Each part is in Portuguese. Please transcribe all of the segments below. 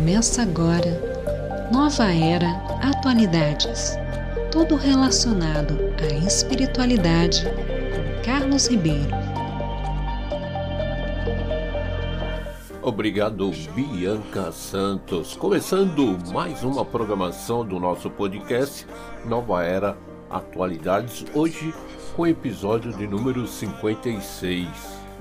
Começa agora Nova Era Atualidades. Tudo relacionado à espiritualidade com Carlos Ribeiro. Obrigado, Bianca Santos. Começando mais uma programação do nosso podcast Nova Era Atualidades. Hoje com o episódio de número 56.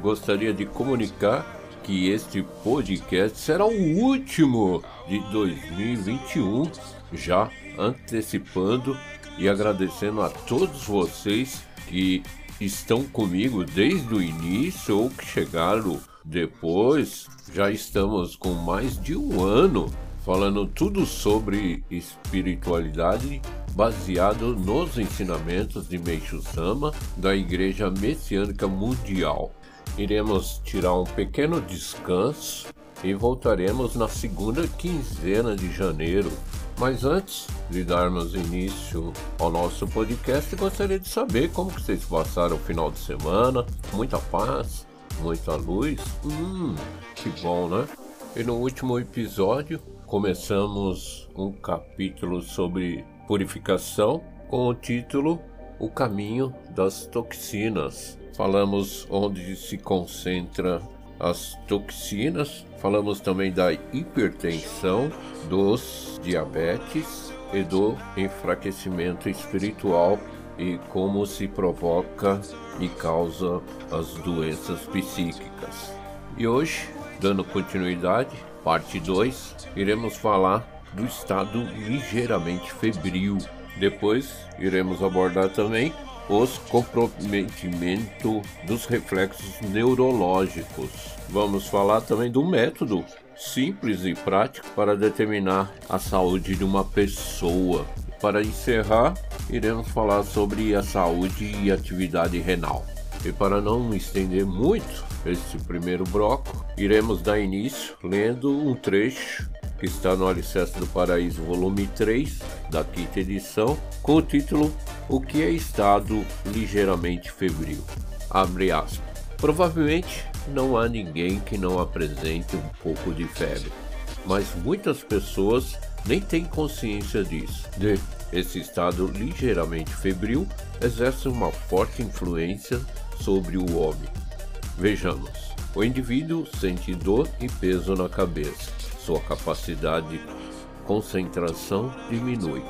Gostaria de comunicar que este podcast será o último de 2021, já antecipando e agradecendo a todos vocês que estão comigo desde o início ou que chegaram depois. Já estamos com mais de um ano falando tudo sobre espiritualidade baseado nos ensinamentos de Meishu Sama da Igreja Messiânica Mundial iremos tirar um pequeno descanso e voltaremos na segunda quinzena de janeiro. Mas antes de darmos início ao nosso podcast, gostaria de saber como vocês passaram o final de semana. Muita paz, muita luz. Hum, que bom, né? E no último episódio começamos um capítulo sobre purificação com o título O Caminho das Toxinas falamos onde se concentra as toxinas, falamos também da hipertensão, dos diabetes e do enfraquecimento espiritual e como se provoca e causa as doenças psíquicas. E hoje, dando continuidade, parte 2, iremos falar do estado ligeiramente febril. Depois iremos abordar também os comprometimentos dos reflexos neurológicos. Vamos falar também do método simples e prático para determinar a saúde de uma pessoa. Para encerrar, iremos falar sobre a saúde e atividade renal. E para não estender muito esse primeiro bloco, iremos dar início lendo um trecho que está no Alicerce do Paraíso, volume 3, da quinta edição, com o título O que é estado ligeiramente febril? Abre aspas. Provavelmente não há ninguém que não apresente um pouco de febre, mas muitas pessoas nem têm consciência disso. De esse estado ligeiramente febril exerce uma forte influência sobre o homem. Vejamos. O indivíduo sente dor e peso na cabeça sua capacidade de concentração diminui,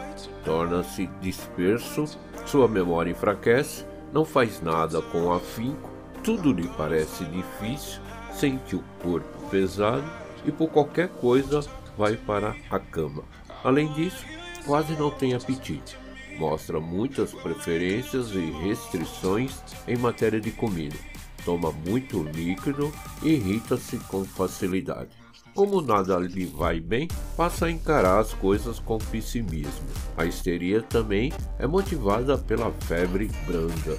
torna-se disperso, sua memória enfraquece, não faz nada com afinco, tudo lhe parece difícil, sente o corpo pesado e por qualquer coisa vai para a cama. Além disso, quase não tem apetite. Mostra muitas preferências e restrições em matéria de comida. Toma muito líquido e irrita-se com facilidade. Como nada lhe vai bem, passa a encarar as coisas com pessimismo. A histeria também é motivada pela febre branda.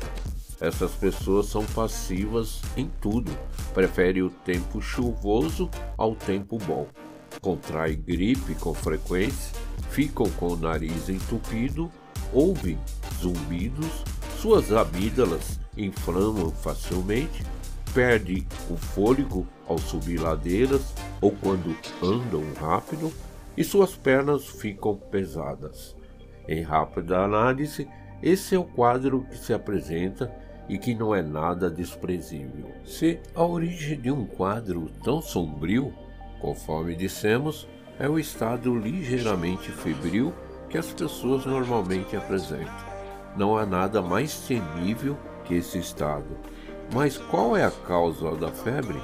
Essas pessoas são passivas em tudo, preferem o tempo chuvoso ao tempo bom. Contrai gripe com frequência, ficam com o nariz entupido, ouvem zumbidos, suas amígdalas inflamam facilmente, perde o fôlego ao subir ladeiras ou quando andam rápido e suas pernas ficam pesadas. Em rápida análise, esse é o quadro que se apresenta e que não é nada desprezível. Se a origem de um quadro tão sombrio, conforme dissemos, é o estado ligeiramente febril que as pessoas normalmente apresentam. Não há nada mais temível que esse estado. Mas qual é a causa da febre?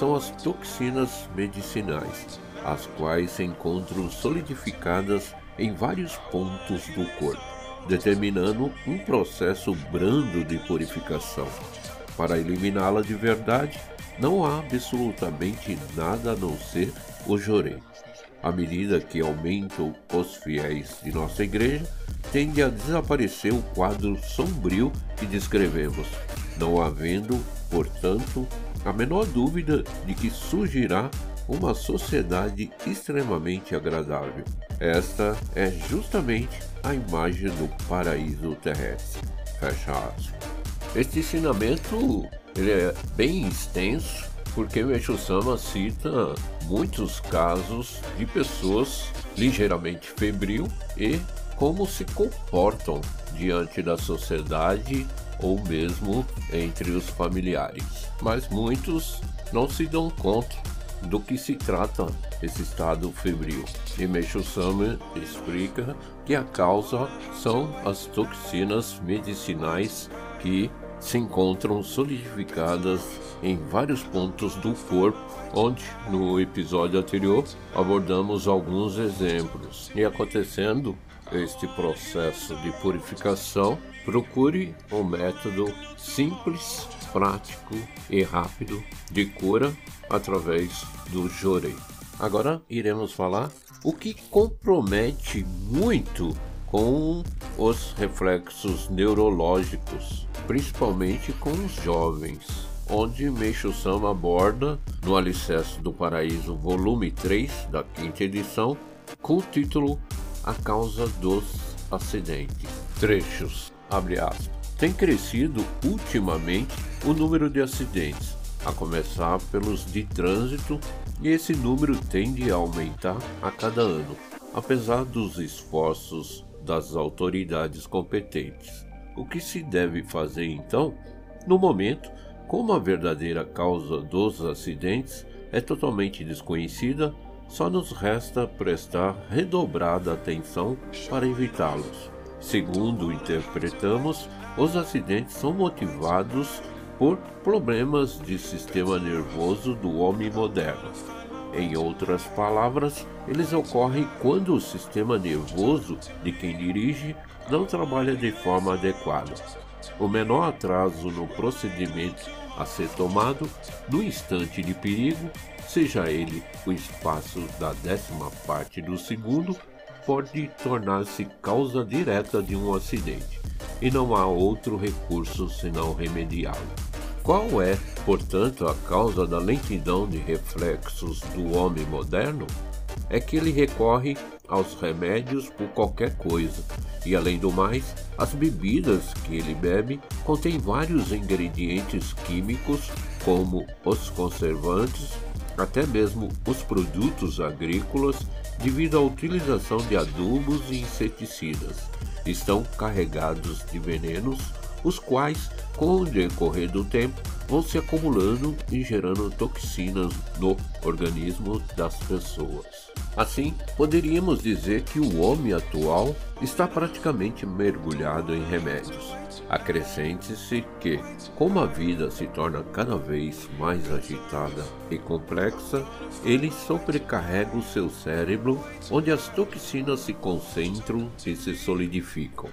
São as toxinas medicinais, as quais se encontram solidificadas em vários pontos do corpo, determinando um processo brando de purificação. Para eliminá-la de verdade, não há absolutamente nada a não ser o jorei. À medida que aumentam os fiéis de nossa igreja, tende a desaparecer o quadro sombrio que descrevemos, não havendo, portanto, a menor dúvida de que surgirá uma sociedade extremamente agradável. Esta é justamente a imagem do paraíso terrestre. Fecha aspas. Este ensinamento ele é bem extenso porque Meixo Sama cita muitos casos de pessoas ligeiramente febril e como se comportam diante da sociedade ou mesmo entre os familiares. Mas muitos não se dão conta do que se trata esse estado febril. E Meishu Sama explica que a causa são as toxinas medicinais que se encontram solidificadas em vários pontos do corpo, onde no episódio anterior abordamos alguns exemplos. E acontecendo este processo de purificação, procure um método simples, prático e rápido de cura através do Jorei. Agora iremos falar o que compromete muito com os reflexos neurológicos, principalmente com os jovens, onde Meixo Sama aborda no Alicerce do Paraíso, volume 3 da quinta edição, com o título A Causa dos Acidentes. Trechos, abre aspas. Tem crescido ultimamente o número de acidentes, a começar pelos de trânsito, e esse número tende a aumentar a cada ano, apesar dos esforços das autoridades competentes. O que se deve fazer então? No momento, como a verdadeira causa dos acidentes é totalmente desconhecida, só nos resta prestar redobrada atenção para evitá-los. Segundo interpretamos, os acidentes são motivados por problemas de sistema nervoso do homem moderno. Em outras palavras, eles ocorrem quando o sistema nervoso de quem dirige não trabalha de forma adequada. O menor atraso no procedimento a ser tomado no instante de perigo, seja ele o espaço da décima parte do segundo, pode tornar-se causa direta de um acidente, e não há outro recurso senão remediá-lo. Qual é, portanto, a causa da lentidão de reflexos do homem moderno? É que ele recorre aos remédios por qualquer coisa, e além do mais, as bebidas que ele bebe contêm vários ingredientes químicos, como os conservantes, até mesmo os produtos agrícolas, devido à utilização de adubos e inseticidas. Estão carregados de venenos os quais, com o decorrer do tempo, vão se acumulando e gerando toxinas no organismo das pessoas. Assim, poderíamos dizer que o homem atual está praticamente mergulhado em remédios. Acrescente-se que, como a vida se torna cada vez mais agitada e complexa, ele sobrecarrega o seu cérebro, onde as toxinas se concentram e se solidificam.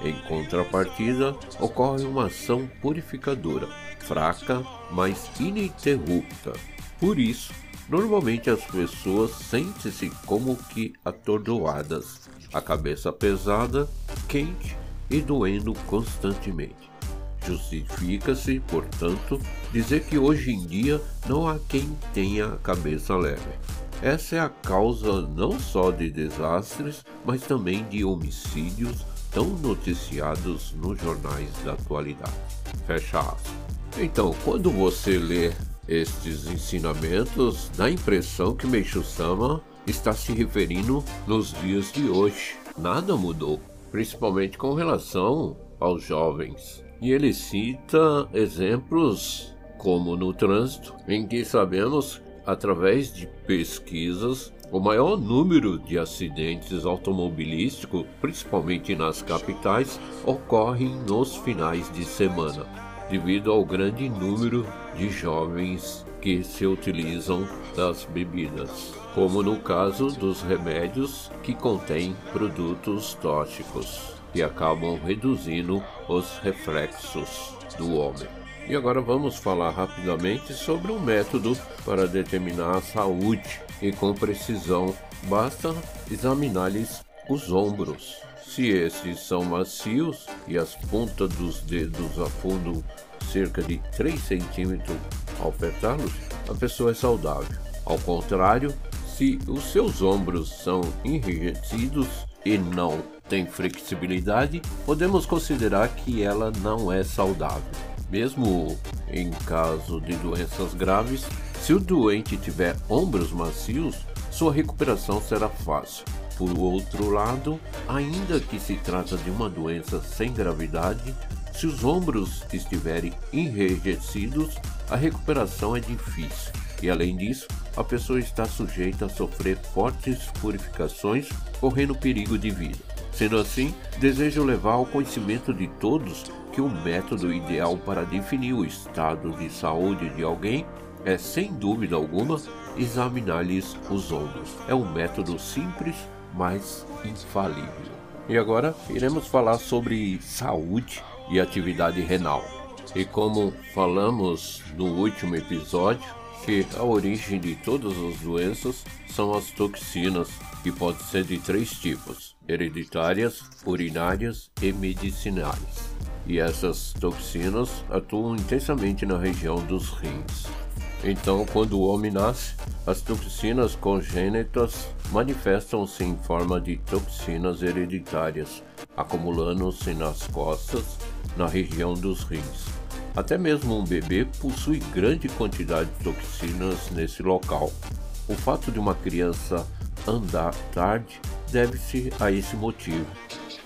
Em contrapartida, ocorre uma ação purificadora, fraca, mas ininterrupta. Por isso, normalmente as pessoas sentem-se como que atordoadas, a cabeça pesada, quente e doendo constantemente. Justifica-se, portanto, dizer que hoje em dia não há quem tenha a cabeça leve. Essa é a causa não só de desastres, mas também de homicídios, tão noticiados nos jornais da atualidade. Fecha aspas. Então, quando você lê estes ensinamentos, dá a impressão que Meishu Sama está se referindo nos dias de hoje. Nada mudou, principalmente com relação aos jovens. E ele cita exemplos como no trânsito, em que sabemos, através de pesquisas, o maior número de acidentes automobilísticos, principalmente nas capitais, ocorrem nos finais de semana, devido ao grande número de jovens que se utilizam das bebidas, como no caso dos remédios que contêm produtos tóxicos, que acabam reduzindo os reflexos do homem. E agora vamos falar rapidamente sobre um método para determinar a saúde e com precisão basta examinar-lhes os ombros. Se esses são macios e as pontas dos dedos afundam cerca de 3 centímetros ao apertá-los, a pessoa é saudável. Ao contrário, se os seus ombros são enrijecidos e não têm flexibilidade, podemos considerar que ela não é saudável. Mesmo em caso de doenças graves, se o doente tiver ombros macios, sua recuperação será fácil. Por outro lado, ainda que se trata de uma doença sem gravidade, se os ombros estiverem enrijecidos, a recuperação é difícil. E além disso, a pessoa está sujeita a sofrer fortes purificações, correndo perigo de vida. Sendo assim, desejo levar ao conhecimento de todos que o método ideal para definir o estado de saúde de alguém é, sem dúvida alguma, examinar-lhes os ombros. É um método simples, mas infalível. E agora iremos falar sobre saúde e atividade renal. E como falamos no último episódio, que a origem de todas as doenças são as toxinas, que podem ser de três tipos: hereditárias, urinárias e medicinais. E essas toxinas atuam intensamente na região dos rins. Então, quando o homem nasce, as toxinas congênitas manifestam-se em forma de toxinas hereditárias, acumulando-se nas costas, na região dos rins. Até mesmo um bebê possui grande quantidade de toxinas nesse local. O fato de uma criança andar tarde deve-se a esse motivo.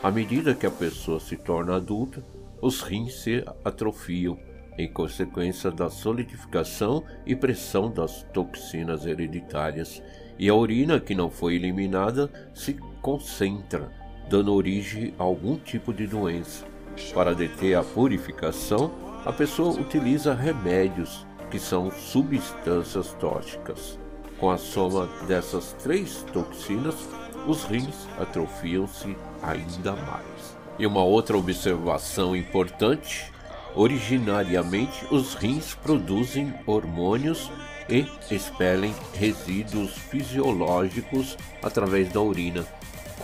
À medida que a pessoa se torna adulta, os rins se atrofiam em consequência da solidificação e pressão das toxinas hereditárias, e a urina que não foi eliminada se concentra, dando origem a algum tipo de doença. Para deter a purificação, a pessoa utiliza remédios que são substâncias tóxicas. Com a soma dessas três toxinas, os rins atrofiam-se ainda mais. E uma outra observação importante Originariamente, os rins produzem hormônios e expelem resíduos fisiológicos através da urina.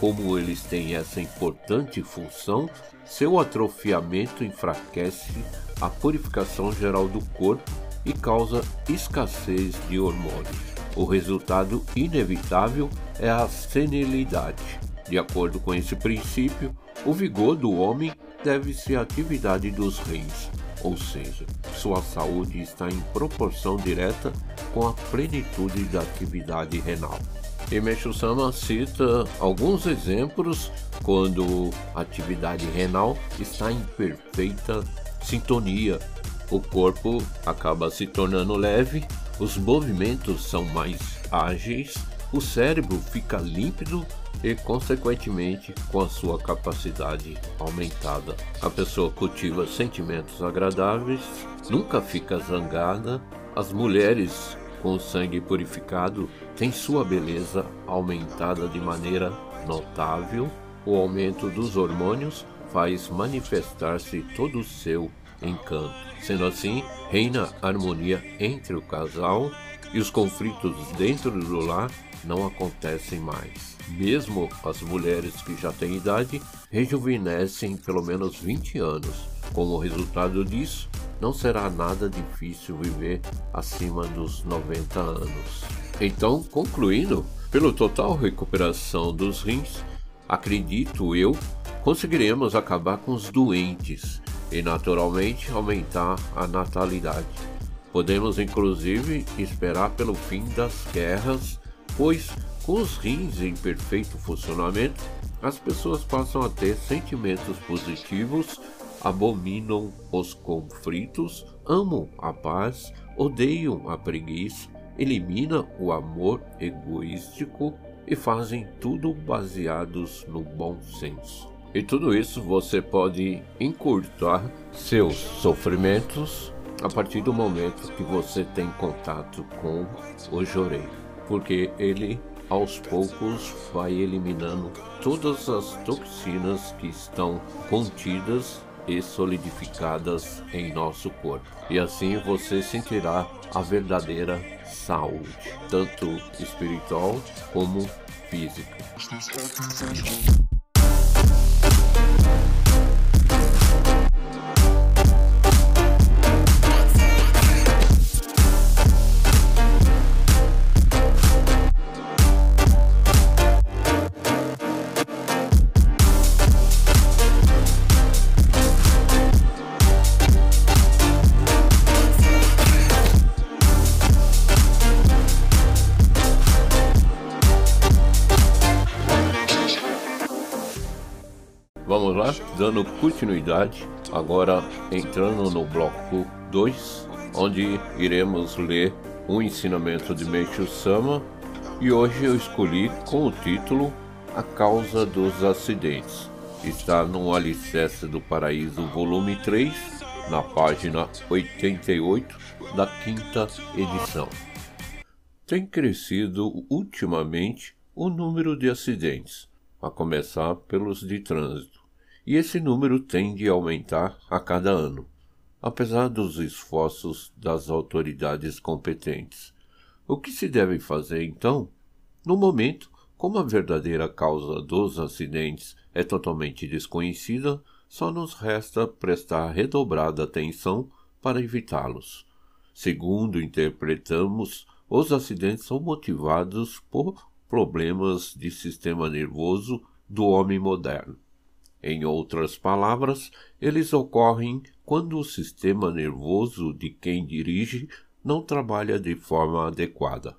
Como eles têm essa importante função, seu atrofiamento enfraquece a purificação geral do corpo e causa escassez de hormônios. O resultado inevitável é a senilidade. De acordo com esse princípio, o vigor do homem deve-se à atividade dos rins, ou seja, sua saúde está em proporção direta com a plenitude da atividade renal. E Meixo Sama cita alguns exemplos quando a atividade renal está em perfeita sintonia. O corpo acaba se tornando leve, os movimentos são mais ágeis, o cérebro fica límpido e, consequentemente, com a sua capacidade aumentada. A pessoa cultiva sentimentos agradáveis, nunca fica zangada. As mulheres com sangue purificado têm sua beleza aumentada de maneira notável. O aumento dos hormônios faz manifestar-se todo o seu encanto. Sendo assim, reina harmonia entre o casal e os conflitos dentro do lar não acontecem mais. Mesmo as mulheres que já têm idade rejuvenescem pelo menos 20 anos. Como resultado disso, não será nada difícil viver acima dos 90 anos. Então, concluindo, pela total recuperação dos rins, acredito eu, conseguiremos acabar com os doentes e naturalmente aumentar a natalidade. Podemos inclusive esperar pelo fim das guerras, pois com os rins em perfeito funcionamento, as pessoas passam a ter sentimentos positivos, abominam os conflitos, amam a paz, odeiam a preguiça, eliminam o amor egoístico e fazem tudo baseados no bom senso. E tudo isso você pode encurtar seus sofrimentos a partir do momento que você tem contato com o Jorei, porque ele aos poucos vai eliminando todas as toxinas que estão contidas e solidificadas em nosso corpo. E assim você sentirá a verdadeira saúde, tanto espiritual como física. Dando continuidade, agora entrando no bloco 2, onde iremos ler um ensinamento de Meishu Sama e hoje eu escolhi com o título A Causa dos Acidentes. Está no Alicerce do Paraíso, volume 3, na página 88 da quinta edição. Tem crescido ultimamente o número de acidentes, a começar pelos de trânsito, e esse número tende a aumentar a cada ano, apesar dos esforços das autoridades competentes. O que se deve fazer então? No momento, como a verdadeira causa dos acidentes é totalmente desconhecida, só nos resta prestar redobrada atenção para evitá-los. Segundo interpretamos, os acidentes são motivados por problemas de sistema nervoso do homem moderno. Em outras palavras, eles ocorrem quando o sistema nervoso de quem dirige não trabalha de forma adequada.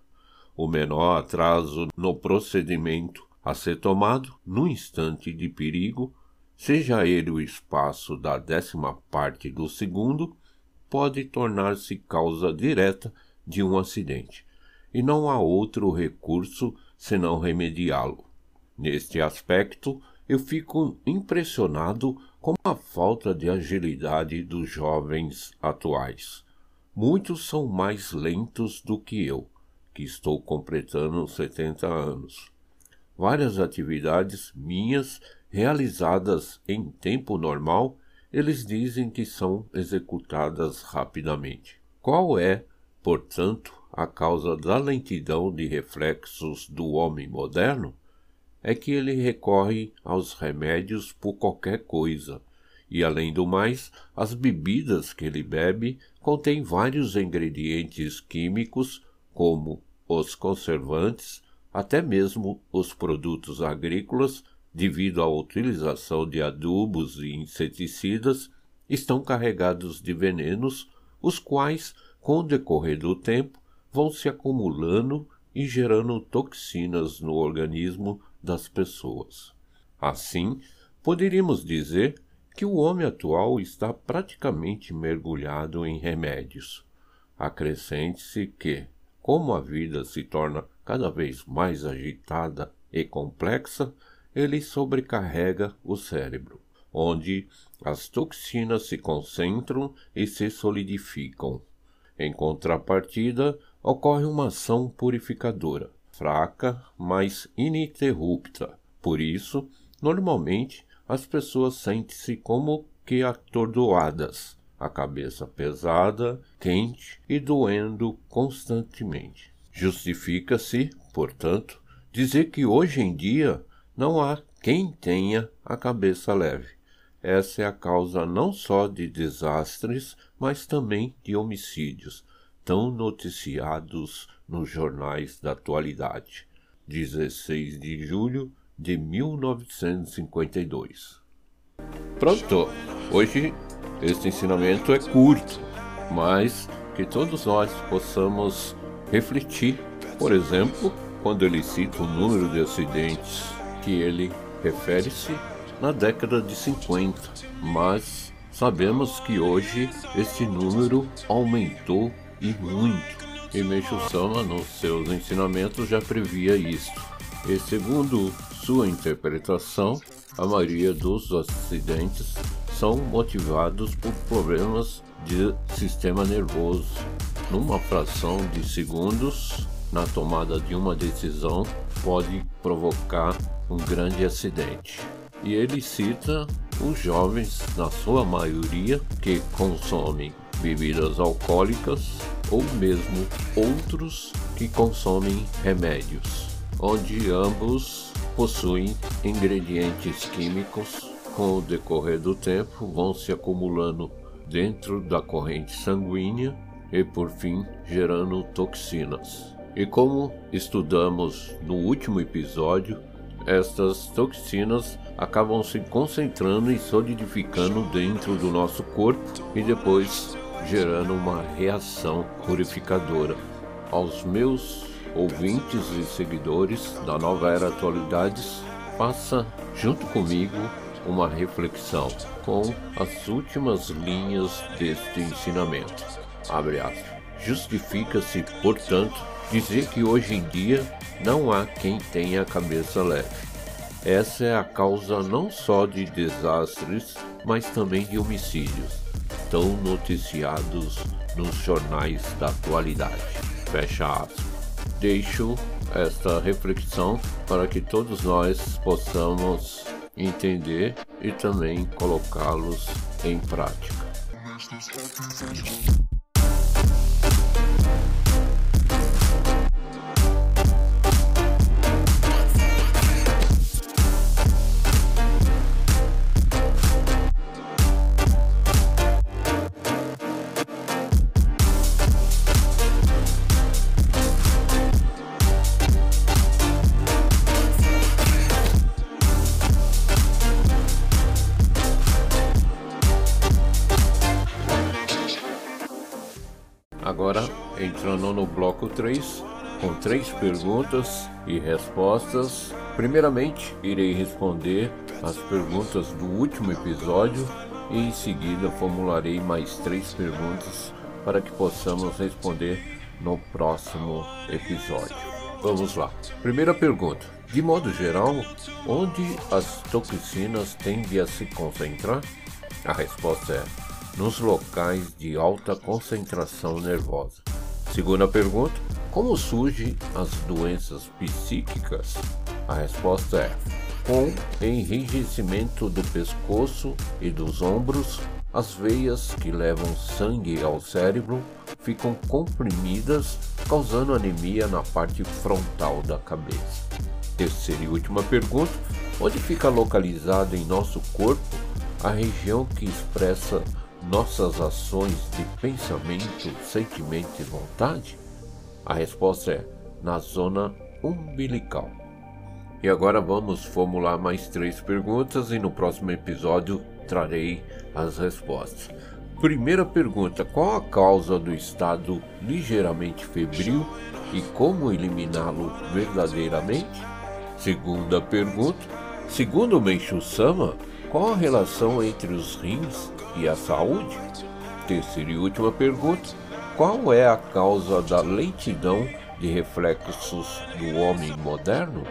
O menor atraso no procedimento a ser tomado no instante de perigo, seja ele o espaço da décima parte do segundo, pode tornar-se causa direta de um acidente, e não há outro recurso senão remediá-lo. Neste aspecto, eu fico impressionado com a falta de agilidade dos jovens atuais. Muitos são mais lentos do que eu, que estou completando 70 anos. Várias atividades minhas realizadas em tempo normal, eles dizem que são executadas rapidamente. Qual é, portanto, a causa da lentidão de reflexos do homem moderno? É que ele recorre aos remédios por qualquer coisa, e além do mais, as bebidas que ele bebe contêm vários ingredientes químicos, como os conservantes, até mesmo os produtos agrícolas, devido à utilização de adubos e inseticidas, estão carregados de venenos, os quais, com o decorrer do tempo, vão se acumulando e gerando toxinas no organismo das pessoas. Assim, poderíamos dizer que o homem atual está praticamente mergulhado em remédios. Acrescente-se que, como a vida se torna cada vez mais agitada e complexa, ele sobrecarrega o cérebro, onde as toxinas se concentram e se solidificam. Em contrapartida, ocorre uma ação purificadora, fraca, mas ininterrupta. Por isso, normalmente, as pessoas sentem-se como que atordoadas, a cabeça pesada, quente e doendo constantemente. Justifica-se, portanto, dizer que hoje em dia não há quem tenha a cabeça leve. Essa é a causa não só de desastres, mas também de homicídios, tão noticiados nos jornais da atualidade. 16 de julho de 1952. Pronto! Hoje este ensinamento é curto, mas que todos nós possamos refletir. Por exemplo, quando ele cita o número de acidentes que ele refere-se na década de 50, mas sabemos que hoje este número aumentou e muito. E Meixo Sama, nos seus ensinamentos, já previa isto. E segundo sua interpretação, a maioria dos acidentes são motivados por problemas de sistema nervoso. Numa fração de segundos, na tomada de uma decisão, pode provocar um grande acidente. E ele cita os jovens, na sua maioria, que consomem bebidas alcoólicas ou mesmo outros que consomem remédios onde ambos possuem ingredientes químicos. Com o decorrer do tempo, vão se acumulando dentro da corrente sanguínea e, por fim, gerando toxinas. E como estudamos no último episódio, estas toxinas acabam se concentrando e solidificando dentro do nosso corpo e depois gerando uma reação purificadora. Aos meus ouvintes e seguidores da Nova Era Atualidades, faça junto comigo uma reflexão com as últimas linhas deste ensinamento. Abre. Justifica-se, portanto, dizer que hoje em dia não há quem tenha a cabeça leve. Essa é a causa não só de desastres, mas também de homicídios, tão noticiados nos jornais da atualidade. Fecha aspas. Deixo esta reflexão para que todos nós possamos entender e também colocá-los em prática. Entrando no bloco 3, com três perguntas e respostas. Primeiramente, irei responder as perguntas do último episódio e em seguida formularei mais três perguntas para que possamos responder no próximo episódio. Vamos lá. Primeira pergunta: De modo geral, onde as toxinas tendem a se concentrar? A resposta é nos locais de alta concentração nervosa. Segunda pergunta: como surgem as doenças psíquicas? A resposta é: com enrijecimento do pescoço e dos ombros, as veias que levam sangue ao cérebro ficam comprimidas, causando anemia na parte frontal da cabeça. Terceira e última pergunta: onde fica localizada em nosso corpo a região que expressa nossas ações de pensamento, sentimento e vontade? A resposta é na zona umbilical. E agora vamos formular mais três perguntas e no próximo episódio trarei as respostas. Primeira pergunta: qual a causa do estado ligeiramente febril e como eliminá-lo verdadeiramente? Segunda pergunta: segundo Meishu Sama, qual a relação entre os rins e a saúde? Terceira e última pergunta: qual é a causa da lentidão de reflexos do homem moderno?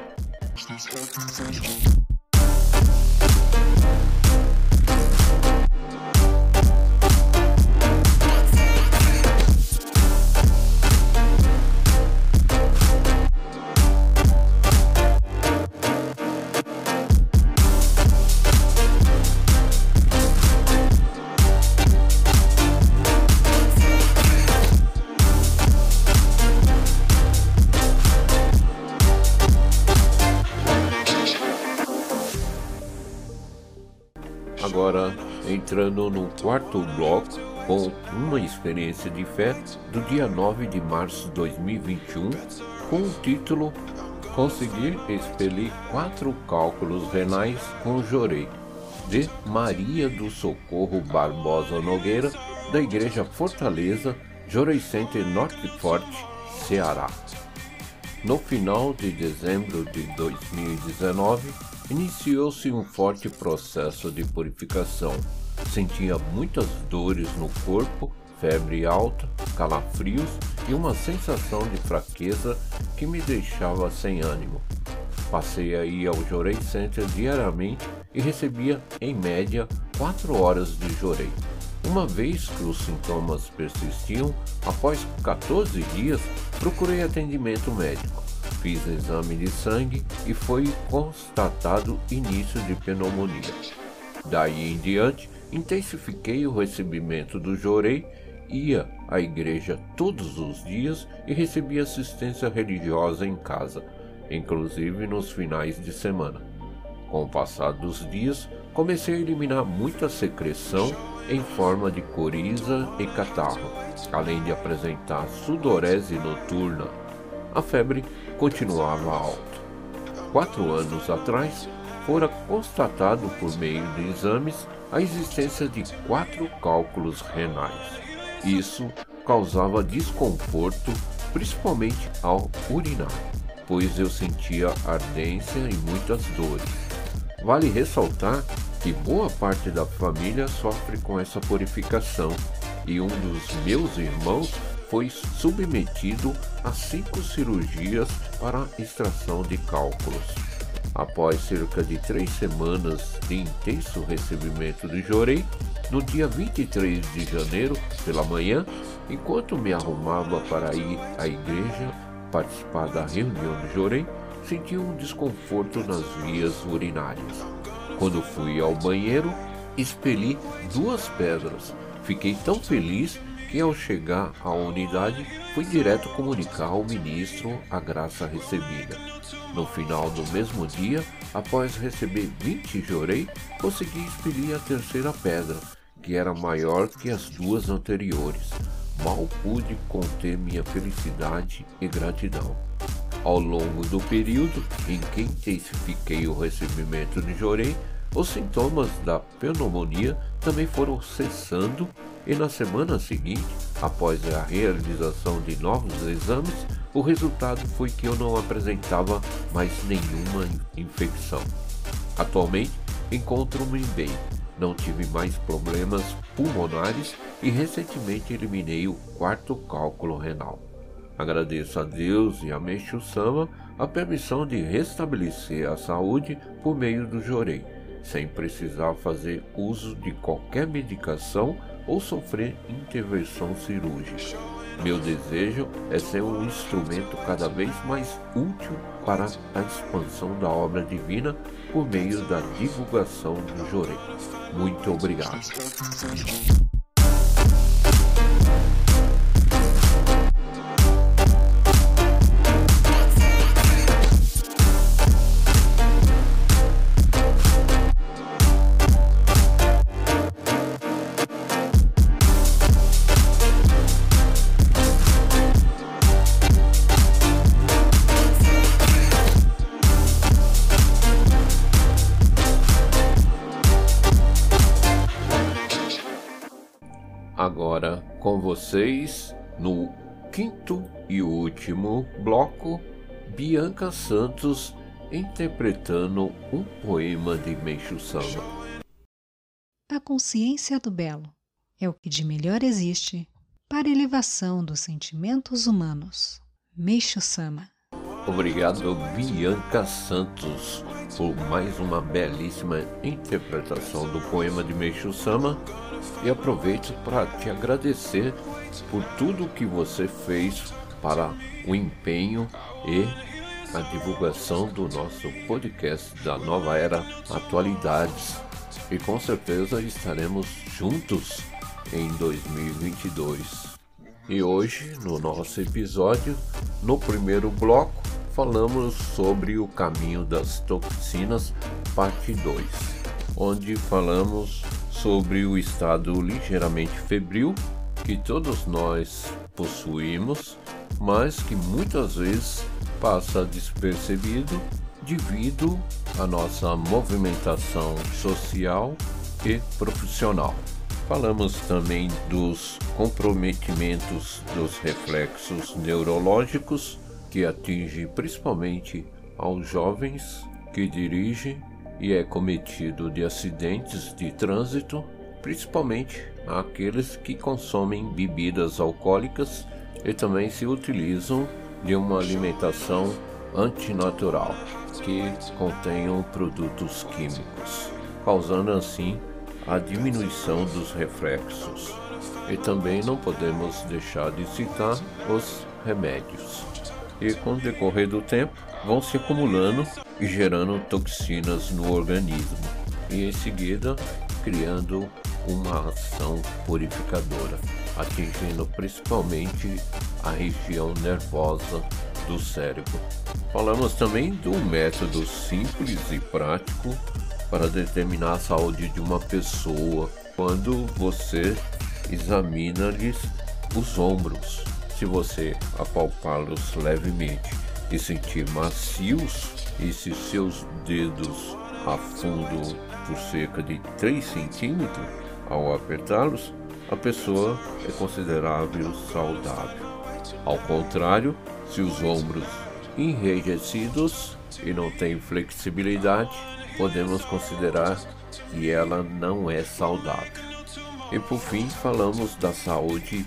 Agora entrando no quarto bloco com uma experiência de fé do dia 9 de março de 2021 com o título Conseguir expelir quatro cálculos renais com Jorei, de Maria do Socorro Barbosa Nogueira, da Igreja Fortaleza, Jorei Center Norte Forte, Ceará. No final de dezembro de 2019, iniciou-se um forte processo de purificação. Sentia muitas dores no corpo, febre alta, calafrios e uma sensação de fraqueza que me deixava sem ânimo. Passei a ir ao Jorei Center diariamente e recebia, em média, 4 horas de jorei. Uma vez que os sintomas persistiam, após 14 dias, procurei atendimento médico. Fiz exame de sangue e foi constatado início de pneumonia. Daí em diante, intensifiquei o recebimento do Jorei, ia à igreja todos os dias e recebia assistência religiosa em casa, inclusive nos finais de semana. Com o passar dos dias, comecei a eliminar muita secreção em forma de coriza e catarro, além de apresentar sudorese noturna. A febre continuava alta. Quatro anos atrás, fora constatado por meio de exames a existência de quatro cálculos renais. Isso causava desconforto, principalmente ao urinar, pois eu sentia ardência e muitas dores. Vale ressaltar que boa parte da família sofre com essa purificação e um dos meus irmãos foi submetido a cinco cirurgias para extração de cálculos. Após cerca de três semanas de intenso recebimento de Jorei, no dia 23 de janeiro, pela manhã, enquanto me arrumava para ir à igreja participar da reunião de Jorei, senti um desconforto nas vias urinárias. Quando fui ao banheiro, expeli duas pedras. Fiquei tão feliz que, ao chegar à unidade, fui direto comunicar ao ministro a graça recebida. No final do mesmo dia, após receber 20 jorei, consegui expelir a terceira pedra, que era maior que as duas anteriores. Mal pude conter minha felicidade e gratidão. Ao longo do período em que intensifiquei o recebimento de jorei, os sintomas da pneumonia também foram cessando e na semana seguinte, após a realização de novos exames, o resultado foi que eu não apresentava mais nenhuma infecção. Atualmente, encontro-me bem, não tive mais problemas pulmonares e recentemente eliminei o quarto cálculo renal. Agradeço a Deus e a Meixo Sama a permissão de restabelecer a saúde por meio do Jorei, sem precisar fazer uso de qualquer medicação ou sofrer intervenção cirúrgica. Meu desejo é ser um instrumento cada vez mais útil para a expansão da obra divina por meio da divulgação do Jorei. Muito obrigado. Vocês, no quinto e último bloco, Bianca Santos interpretando um poema de Meixo Sama. A consciência do belo é o que de melhor existe para a elevação dos sentimentos humanos. Meixo Sama. Obrigado, Bianca Santos, por mais uma belíssima interpretação do poema de Meixo Sama e aproveito para te agradecer por tudo que você fez para o empenho e a divulgação do nosso podcast da Nova Era Atualidades. E com certeza estaremos juntos em 2022. E hoje, no nosso episódio, no primeiro bloco, falamos sobre o caminho das toxinas, parte 2, onde falamos sobre o estado ligeiramente febril que todos nós possuímos, mas que muitas vezes passa despercebido devido à nossa movimentação social e profissional. Falamos também dos comprometimentos dos reflexos neurológicos que atinge principalmente aos jovens que dirigem e é cometido de acidentes de trânsito, principalmente aqueles que consomem bebidas alcoólicas e também se utilizam de uma alimentação antinatural que contenham produtos químicos, causando assim a diminuição dos reflexos. E também não podemos deixar de citar os remédios. E com o decorrer do tempo, vão se acumulando e gerando toxinas no organismo, e em seguida criando uma ação purificadora, atingindo principalmente a região nervosa do cérebro. Falamos também do método simples e prático para determinar a saúde de uma pessoa quando você examina-lhes os ombros. Se você apalpá-los levemente e sentir macios e se seus dedos afundam por cerca de 3 centímetros ao apertá-los, a pessoa é considerável saudável. Ao contrário, se os ombros enrijecidos e não têm flexibilidade, podemos considerar e ela não é saudável. E por fim, falamos da saúde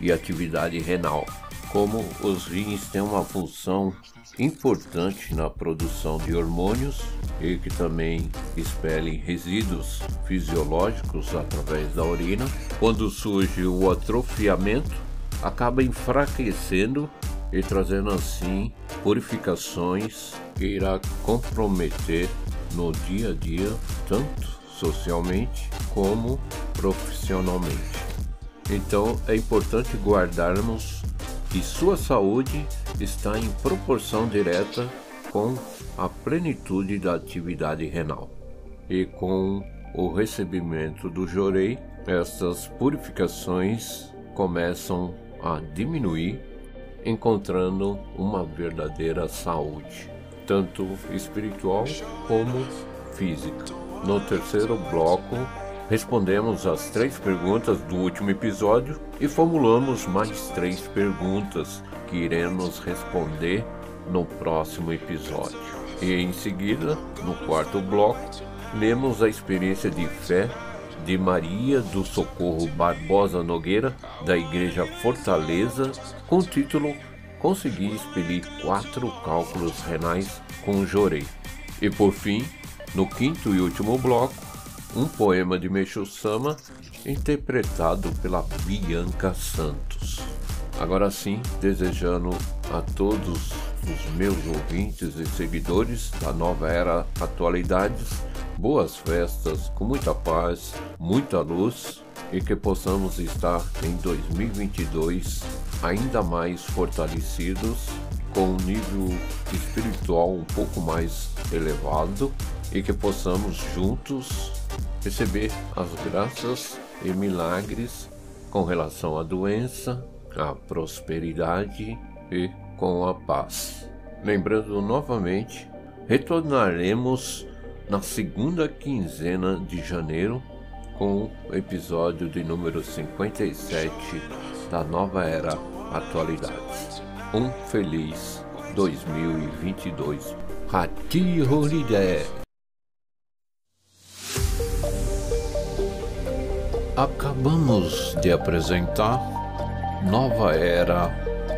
e atividade renal, como os rins têm uma função importante na produção de hormônios e que também expelem resíduos fisiológicos através da urina. Quando surge o atrofiamento, acaba enfraquecendo e trazendo assim purificações que irá comprometer no dia a dia, tanto socialmente como profissionalmente. Então é importante guardarmos que sua saúde está em proporção direta com a plenitude da atividade renal. E com o recebimento do jorei, essas purificações começam a diminuir, encontrando uma verdadeira saúde, tanto espiritual como física. No terceiro bloco, respondemos as três perguntas do último episódio e formulamos mais três perguntas que iremos responder no próximo episódio. E em seguida, no quarto bloco, lemos a experiência de fé de Maria do Socorro Barbosa Nogueira, da Igreja Fortaleza, com o título Consegui expelir quatro cálculos renais com Jorei. E por fim, no quinto e último bloco, um poema de Meixo Sama interpretado pela Bianca Santos. Agora sim, desejando a todos os meus ouvintes e seguidores da nova era Atualidades, boas festas, com muita paz, muita luz e que possamos estar em 2022 ainda mais fortalecidos, com um nível espiritual um pouco mais elevado e que possamos juntos receber as graças e milagres com relação à doença, à prosperidade e com a paz. Lembrando novamente, retornaremos na segunda quinzena de janeiro com o episódio de número 57 da nova era Atualidades. Um feliz 2022. Hati Holiday. Acabamos de apresentar Nova Era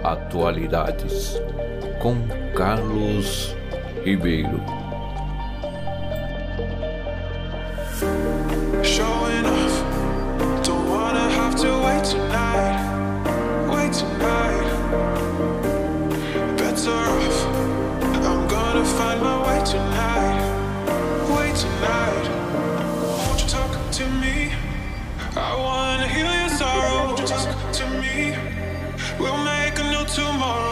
Atualidades com Carlos Ribeiro. Tomorrow.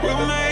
We'll make